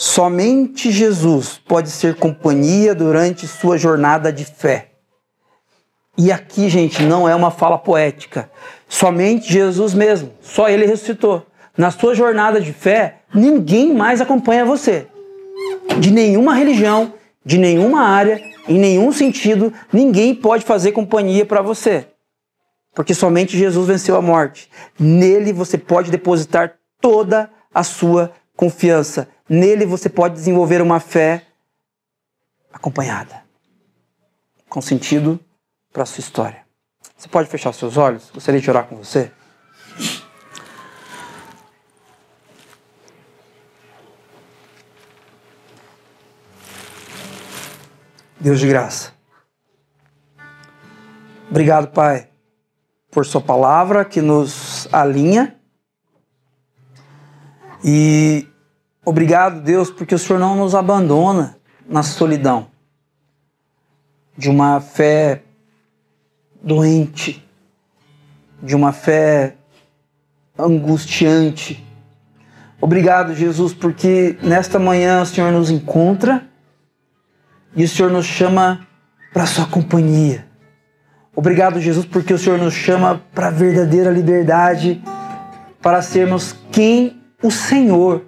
Speaker 2: Somente Jesus pode ser companhia durante sua jornada de fé. E aqui, gente, não é uma fala poética. Somente Jesus mesmo, só ele ressuscitou. Na sua jornada de fé, ninguém mais acompanha você. De nenhuma religião, de nenhuma área, em nenhum sentido, ninguém pode fazer companhia para você. Porque somente Jesus venceu a morte. Nele você pode depositar toda a sua confiança. Nele você pode desenvolver uma fé acompanhada, com sentido para a sua história. Você pode fechar seus olhos? Gostaria de orar com você? Deus de graça. Obrigado, Pai, por Sua palavra que nos alinha. E obrigado, Deus, porque o Senhor não nos abandona na solidão de uma fé doente, de uma fé angustiante. Obrigado, Jesus, porque nesta manhã o Senhor nos encontra e o Senhor nos chama para a sua companhia. Obrigado, Jesus, porque o Senhor nos chama para a verdadeira liberdade, para sermos quem o Senhor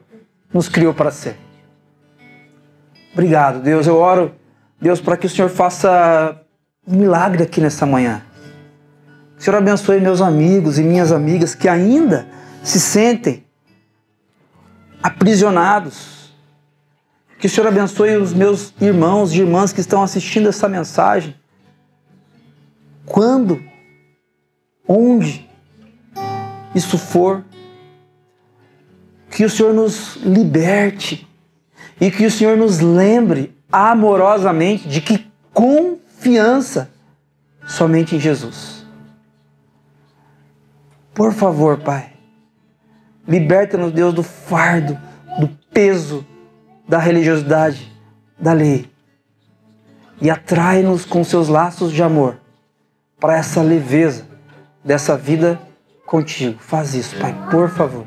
Speaker 2: nos criou para ser. Obrigado, Deus. Eu oro, Deus, para que o Senhor faça um milagre aqui nessa manhã. O Senhor abençoe meus amigos e minhas amigas que ainda se sentem aprisionados. Que o Senhor abençoe os meus irmãos e irmãs que estão assistindo essa mensagem. Quando, onde isso for, que o Senhor nos liberte e que o Senhor nos lembre amorosamente de que confiança somente em Jesus. Por favor, Pai, liberta-nos, Deus, do fardo, do peso da religiosidade, da lei, e atrai-nos com seus laços de amor para essa leveza dessa vida contigo. Faz isso, Pai, por favor.